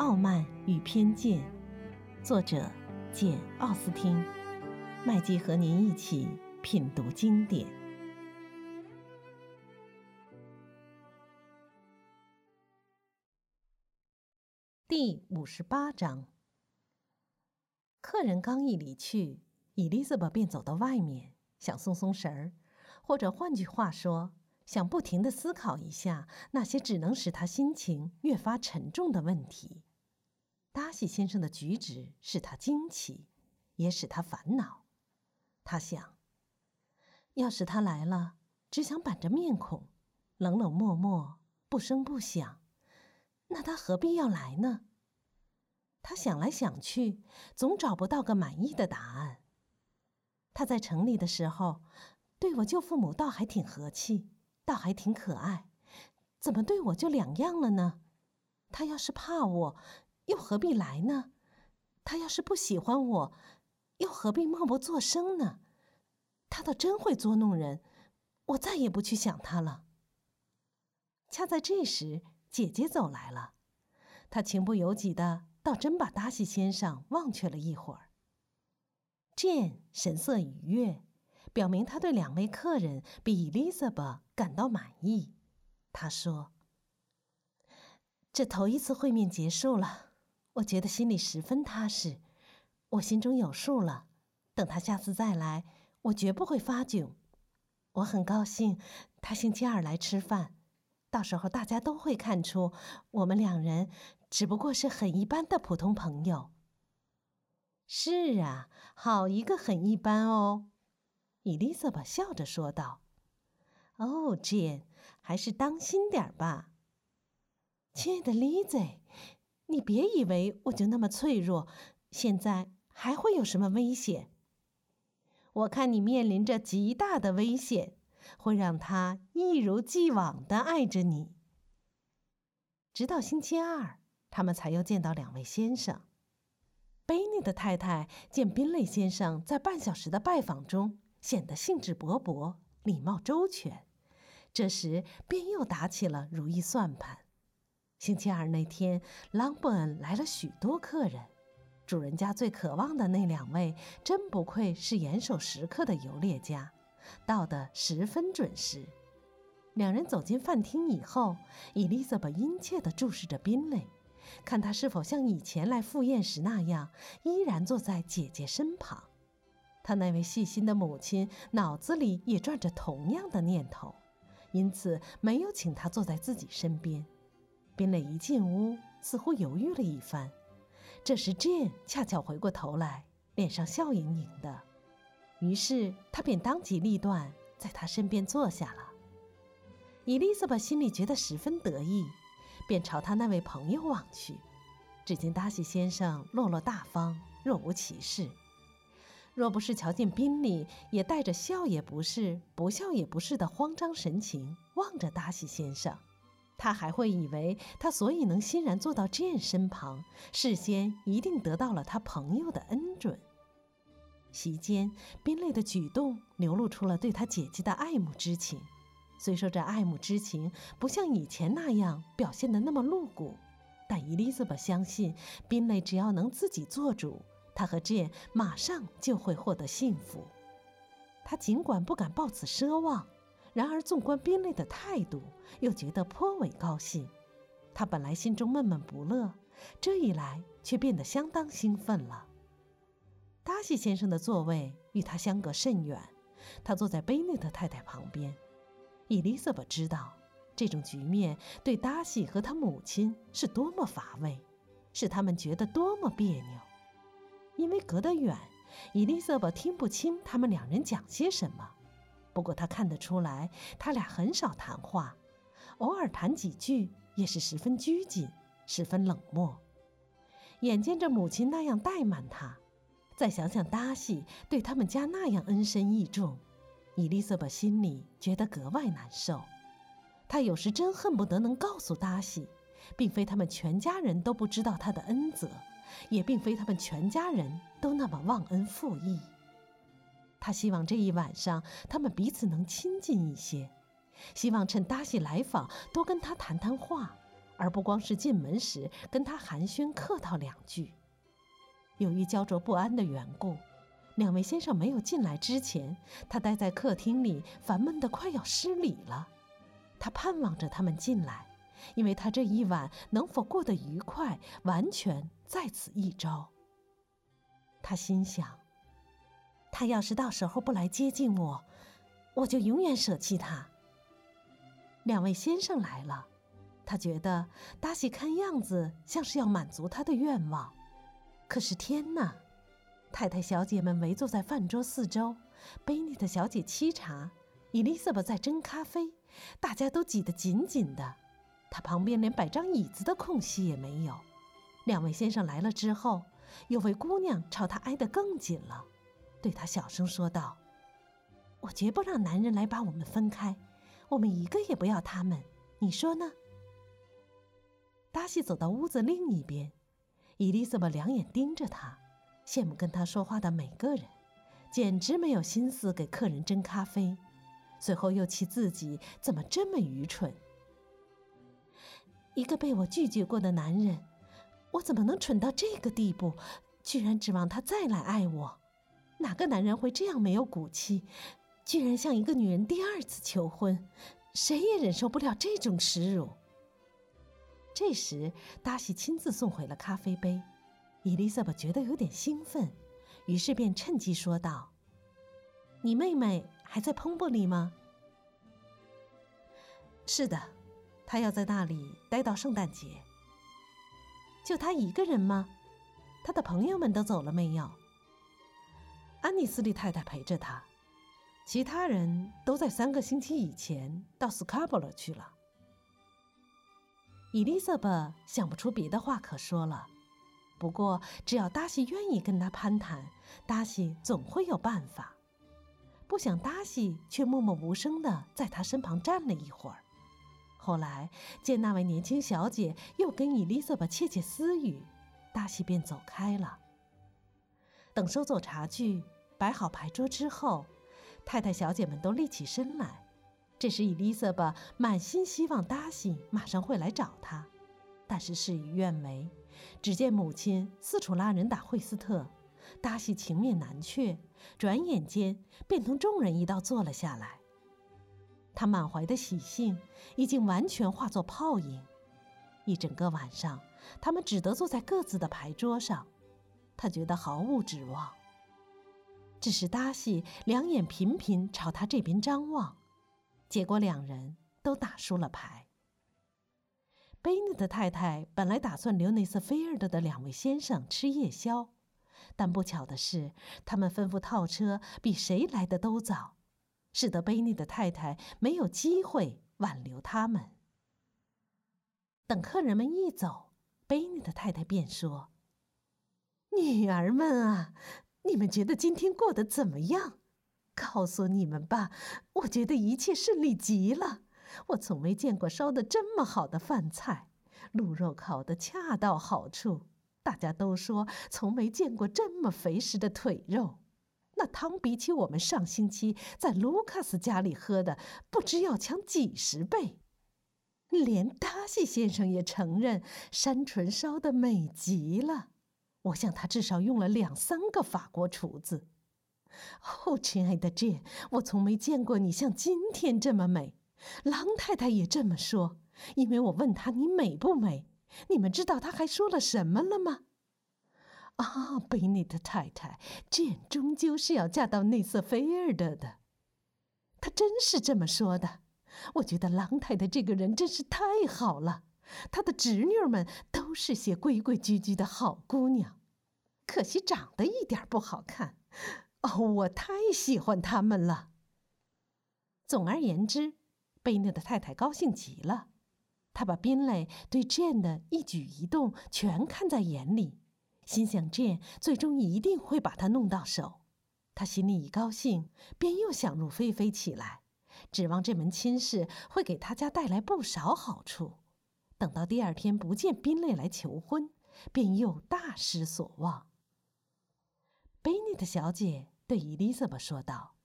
傲慢与偏见》，作者简·奥斯汀。麦基和您一起品读经典。第五十八章。客人刚一离去，伊丽莎白便走到外面，想松松神儿，或者换句话说，想不停的思考一下那些只能使他心情越发沉重的问题。达西先生的举止使他惊奇，也使他烦恼。他想，要是他来了，只想板着面孔，冷冷漠漠，不声不响，那他何必要来呢？他想来想去，总找不到个满意的答案。他在城里的时候，对我舅父母倒还挺和气，倒还挺可爱，怎么对我就两样了呢？他要是怕我，又何必来呢？他要是不喜欢我，又何必默不作声呢？他倒真会捉弄人，我再也不去想他了。恰在这时，姐姐走来了，她情不由己的，倒真把达西先生忘却了一会儿。Jane 神色愉悦，表明他对两位客人比 Elizabeth 感到满意。他说：“这头一次会面结束了，我觉得心里十分踏实。我心中有数了。等他下次再来，我绝不会发窘。我很高兴他星期二来吃饭，到时候大家都会看出我们两人只不过是很一般的普通朋友。”是啊，好一个很一般哦，伊丽莎白笑着说道。“哦，Jane，还是当心点吧。”亲爱的 Lizzie，你别以为我就那么脆弱。现在还会有什么危险？我看你面临着极大的危险，会让他一如既往的爱着你。直到星期二，他们才又见到两位先生。贝尼的太太见宾类先生在半小时的拜访中显得兴致勃勃、礼貌周全，这时便又打起了如意算盘。星期二那天，朗伯恩来了许多客人，主人家最渴望的那两位真不愧是严守时刻的游猎家，到得十分准时。两人走进饭厅以后，伊丽莎白殷切地注视着宾蕾。看他是否像以前来赴宴时那样，依然坐在姐姐身旁。他那位细心的母亲脑子里也转着同样的念头，因此没有请他坐在自己身边。宾蕾一进屋，似乎犹豫了一番。这时，Jane 恰巧回过头来，脸上笑盈盈的。于是他便当机立断，在他身边坐下了。伊丽莎白心里觉得十分得意。便朝他那位朋友望去，只见达西先生落落大方，若无其事。若不是瞧见宾利也带着笑也不是、不笑也不是的慌张神情望着达西先生，他还会以为他所以能欣然坐到 Jane 身旁，事先一定得到了他朋友的恩准。席间，宾利的举动流露出了对他姐姐的爱慕之情。虽说这爱慕之情不像以前那样表现的那么露骨，但伊丽莎白相信，宾蕾只要能自己做主，他和 Jane 马上就会获得幸福。他尽管不敢抱此奢望，然而纵观宾利的态度，又觉得颇为高兴。他本来心中闷闷不乐，这一来却变得相当兴奋了。达西先生的座位与他相隔甚远，他坐在贝内特太太旁边。伊丽莎白知道，这种局面对达西和他母亲是多么乏味，使他们觉得多么别扭。因为隔得远，伊丽莎白听不清他们两人讲些什么。不过他看得出来，他俩很少谈话，偶尔谈几句也是十分拘谨，十分冷漠。眼见着母亲那样怠慢他，再想想达西对他们家那样恩深义重。伊丽莎白心里觉得格外难受，她有时真恨不得能告诉达西，并非他们全家人都不知道他的恩泽，也并非他们全家人都那么忘恩负义。他希望这一晚上他们彼此能亲近一些，希望趁达西来访多跟他谈谈话，而不光是进门时跟他寒暄客套两句。由于焦灼不安的缘故，两位先生没有进来之前，他待在客厅里，烦闷得快要失礼了。他盼望着他们进来，因为他这一晚能否过得愉快，完全在此一招。他心想：他要是到时候不来接近我，我就永远舍弃他。两位先生来了，他觉得达西看样子像是要满足他的愿望。可是天哪！太太小姐们围坐在饭桌四周，贝尼特小姐沏茶，伊丽莎白在蒸咖啡，大家都挤得紧紧的。她旁边连摆张椅子的空隙也没有。两位先生来了之后，有位姑娘朝他挨得更紧了，对他小声说道：“我绝不让男人来把我们分开，我们一个也不要他们，你说呢？”达西走到屋子另一边。伊丽莎白两眼盯着他，羡慕跟他说话的每个人，简直没有心思给客人斟咖啡。随后又气自己怎么这么愚蠢。一个被我拒绝过的男人，我怎么能蠢到这个地步，居然指望他再来爱我？哪个男人会这样没有骨气，居然向一个女人第二次求婚？谁也忍受不了这种耻辱。这时，达西亲自送回了咖啡杯。伊丽莎白觉得有点兴奋，于是便趁机说道：“你妹妹还在蓬布里吗？”“是的，她要在那里待到圣诞节。”“就她一个人吗？她的朋友们都走了没有？”“安妮斯利太太陪着她，其他人都在三个星期以前到斯卡伯勒去了。”伊丽莎白想不出别的话可说了，不过只要达西愿意跟他攀谈，达西总会有办法。不想达西却默默无声地在他身旁站了一会儿。后来见那位年轻小姐又跟伊丽莎白窃窃私语，达西便走开了。等收走茶具、摆好牌桌之后，太太小姐们都立起身来。这时，伊丽莎白满心希望达西马上会来找她，但是事与愿违。只见母亲四处拉人打惠斯特，达西情面难却，转眼间便同众人一道坐了下来。他满怀的喜庆已经完全化作泡影。一整个晚上，他们只得坐在各自的牌桌上，他觉得毫无指望。只是达西两眼频频朝他这边张望。结果两人都打输了牌。贝内的太太本来打算留内瑟菲尔德的两位先生吃夜宵，但不巧的是，他们吩咐套车比谁来的都早，使得贝内的太太没有机会挽留他们。等客人们一走，贝内的太太便说：“女儿们啊，你们觉得今天过得怎么样？”告诉你们吧，我觉得一切顺利极了。我从没见过烧的这么好的饭菜，鹿肉烤的恰到好处。大家都说从没见过这么肥实的腿肉。那汤比起我们上星期在卢卡斯家里喝的，不知要强几十倍。连达西先生也承认山纯烧的美极了。我想他至少用了两三个法国厨子。哦，亲爱的 Jane，我从没见过你像今天这么美。狼太太也这么说，因为我问她你美不美。你们知道她还说了什么了吗？啊，贝内特太太，Jane 终究是要嫁到内瑟菲尔德的。她真是这么说的。我觉得狼太太这个人真是太好了。她的侄女们都是些规规矩矩的好姑娘，可惜长得一点不好看。哦，我太喜欢她们了。总而言之，贝内的太太高兴极了。她把宾蕾对 Jane 的一举一动全看在眼里，心想 Jane 最终一定会把她弄到手。她心里一高兴，便又想入非非起来，指望这门亲事会给他家带来不少好处。等到第二天不见宾蕾来求婚，便又大失所望。贝内特小姐对伊丽莎白说道：“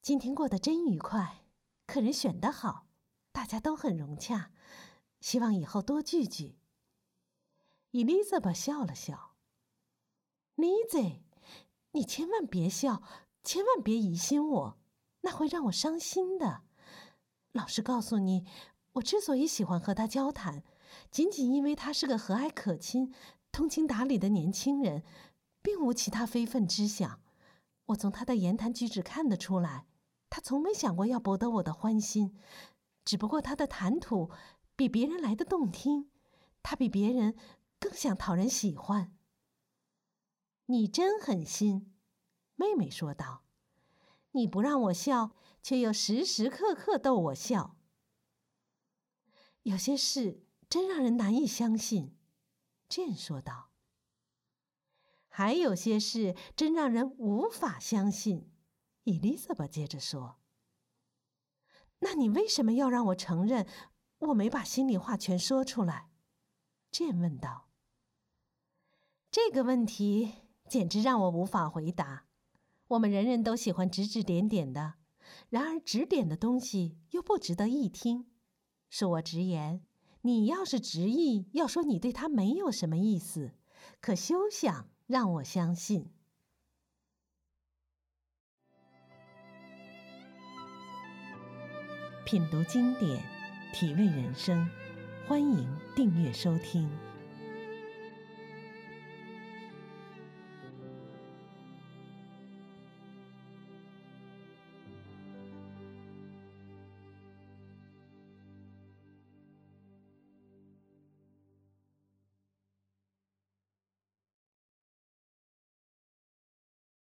今天过得真愉快，客人选得好，大家都很融洽。希望以后多聚聚。伊丽莎白笑了笑。妮子，你千万别笑，千万别疑心我，那会让我伤心的。老实告诉你，我之所以喜欢和他交谈，仅仅因为他是个和蔼可亲、通情达理的年轻人，并无其他非分之想。我从他的言谈举止看得出来，他从没想过要博得我的欢心，只不过他的谈吐比别人来的动听，他比别人更想讨人喜欢。你真狠心，妹妹说道。你不让我笑，却又时时刻刻逗我笑。有些事真让人难以相信，剑说道。还有些事真让人无法相信，伊丽莎白接着说。那你为什么要让我承认我没把心里话全说出来？剑问道。这个问题简直让我无法回答。我们人人都喜欢指指点点的，然而指点的东西又不值得一听。恕我直言，你要是执意要说你对他没有什么意思，可休想让我相信。品读经典，体味人生，欢迎订阅收听。